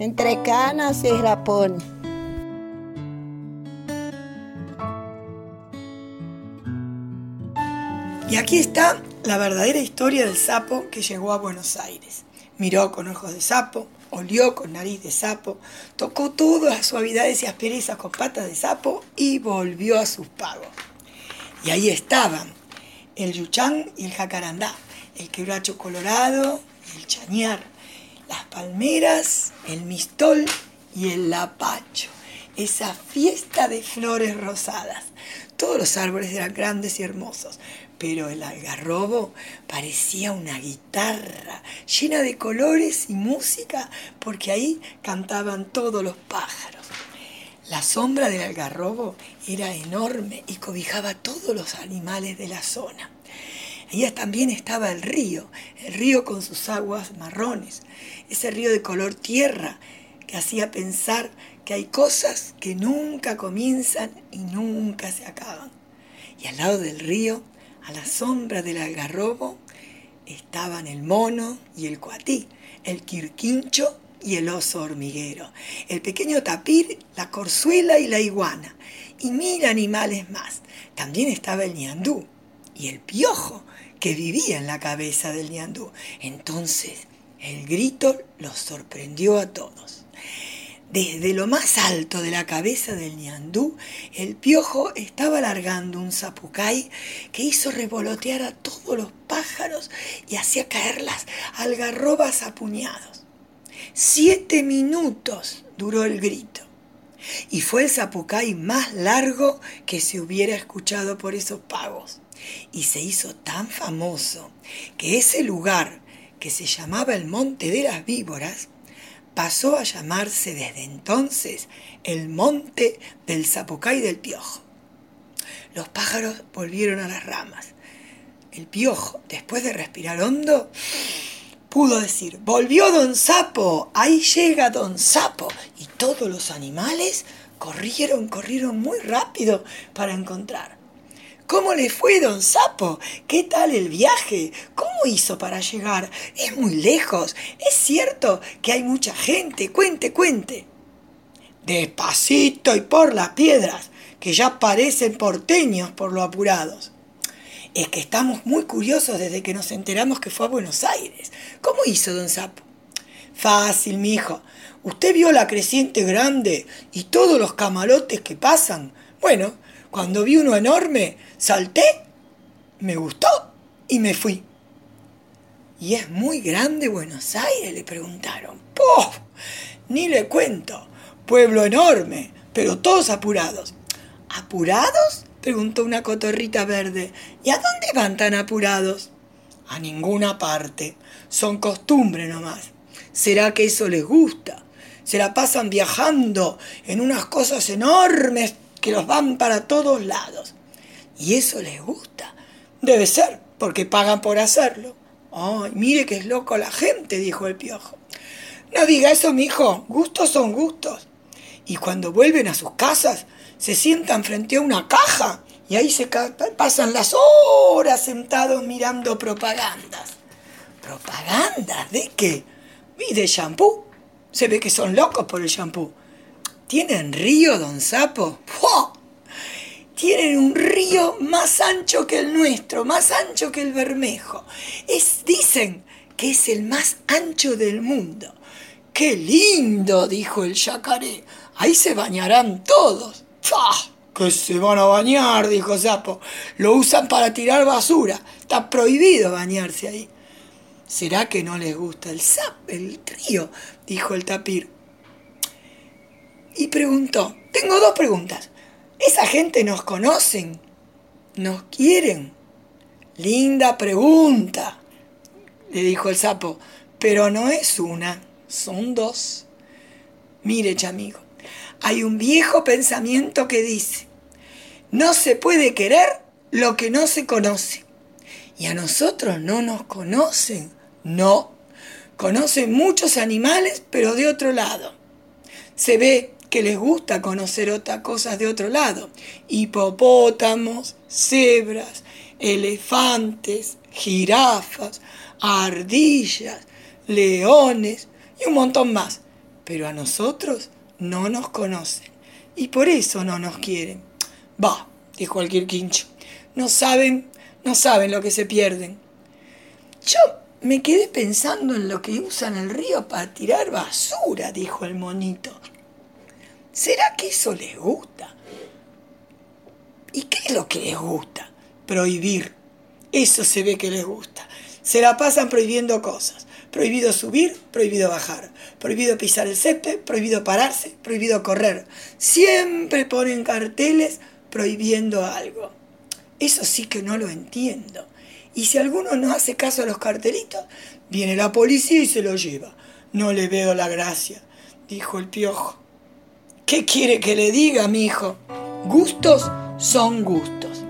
entre canas y rapones. Y aquí está la verdadera historia del sapo que llegó a Buenos Aires. Miró con ojos de sapo, olió con nariz de sapo, tocó todas las suavidades y asperezas con patas de sapo y volvió a sus pagos. Y ahí estaban el yuchán y el jacarandá, el quebracho colorado y el chañar, las palmeras, el mistol y el lapacho. Esa fiesta de flores rosadas. Todos los árboles eran grandes y hermosos, pero el algarrobo parecía una guitarra llena de colores y música, porque ahí cantaban todos los pájaros. La sombra del algarrobo era enorme y cobijaba a todos los animales de la zona. Allá también estaba el río, el río con sus aguas marrones, ese río de color tierra que hacía pensar que hay cosas que nunca comienzan y nunca se acaban. Y al lado del río a la sombra del algarrobo estaban el mono y el cuatí, el quirquincho y el oso hormiguero, el pequeño tapir, la corzuela y la iguana, y mil animales más. También estaba el ñandú y el piojo, que vivía en la cabeza del ñandú. Entonces el grito los sorprendió a todos. Desde lo más alto de la cabeza del ñandú, el piojo estaba alargando un zapucay que hizo revolotear a todos los pájaros y hacía caer las algarrobas a puñados. Siete minutos duró el grito. Y fue el zapucay más largo que se hubiera escuchado por esos pagos. Y se hizo tan famoso que ese lugar, que se llamaba el Monte de las Víboras, pasó a llamarse desde entonces el monte del Zapocay del Piojo. Los pájaros volvieron a las ramas. El piojo, después de respirar hondo, pudo decir, volvió don Sapo, ahí llega don Sapo. Y todos los animales corrieron, corrieron muy rápido para encontrar. ¿Cómo le fue, don Sapo? ¿Qué tal el viaje? ¿Cómo hizo para llegar? Es muy lejos. Es cierto que hay mucha gente. Cuente, cuente. Despacito y por las piedras, que ya parecen porteños por lo apurados. Es que estamos muy curiosos desde que nos enteramos que fue a Buenos Aires. ¿Cómo hizo, don Sapo? Fácil, mi hijo. Usted vio la creciente grande y todos los camalotes que pasan. Bueno, cuando vi uno enorme, salté, me gustó y me fui. ¿Y es muy grande Buenos Aires? le preguntaron. ¡Pof! Ni le cuento. Pueblo enorme, pero todos apurados. ¿Apurados? preguntó una cotorrita verde. ¿Y a dónde van tan apurados? A ninguna parte. Son costumbre nomás. ¿Será que eso les gusta? Se la pasan viajando en unas cosas enormes que los van para todos lados. Y eso les gusta. Debe ser, porque pagan por hacerlo. Ay, mire que es loco la gente, dijo el piojo. No diga eso, mi hijo. Gustos son gustos. Y cuando vuelven a sus casas, se sientan frente a una caja y ahí se pasan las horas sentados mirando propagandas. ¿Propagandas? ¿De qué? Y de shampoo. Se ve que son locos por el shampoo. ¿Tienen río, don Sapo? Tienen un río más ancho que el nuestro, más ancho que el Bermejo. Es, dicen que es el más ancho del mundo. ¡Qué lindo! dijo el yacaré. Ahí se bañarán todos. ¡Fah! Que se van a bañar, dijo Sapo. Lo usan para tirar basura. Está prohibido bañarse ahí. ¿Será que no les gusta el sap, el río? dijo el tapir y preguntó, tengo dos preguntas. ¿Esa gente nos conocen? ¿Nos quieren? Linda pregunta, le dijo el sapo, pero no es una, son dos. Mire, chamigo, hay un viejo pensamiento que dice, no se puede querer lo que no se conoce. Y a nosotros no nos conocen, no. Conocen muchos animales, pero de otro lado. Se ve que les gusta conocer otras cosas de otro lado. Hipopótamos, cebras, elefantes, jirafas, ardillas, leones y un montón más. pero a nosotros no nos conocen y por eso no nos quieren. Va, dijo el quincho, no saben, no saben lo que se pierden. Yo me quedé pensando en lo que usan el río para tirar basura, dijo el monito. ¿Será que eso les gusta? ¿Y qué es lo que les gusta? Prohibir. Eso se ve que les gusta. Se la pasan prohibiendo cosas. Prohibido subir, prohibido bajar. Prohibido pisar el césped, prohibido pararse, prohibido correr. Siempre ponen carteles prohibiendo algo. Eso sí que no lo entiendo. Y si alguno no hace caso a los cartelitos, viene la policía y se lo lleva. No le veo la gracia, dijo el piojo. ¿Qué quiere que le diga, mi hijo? Gustos son gustos.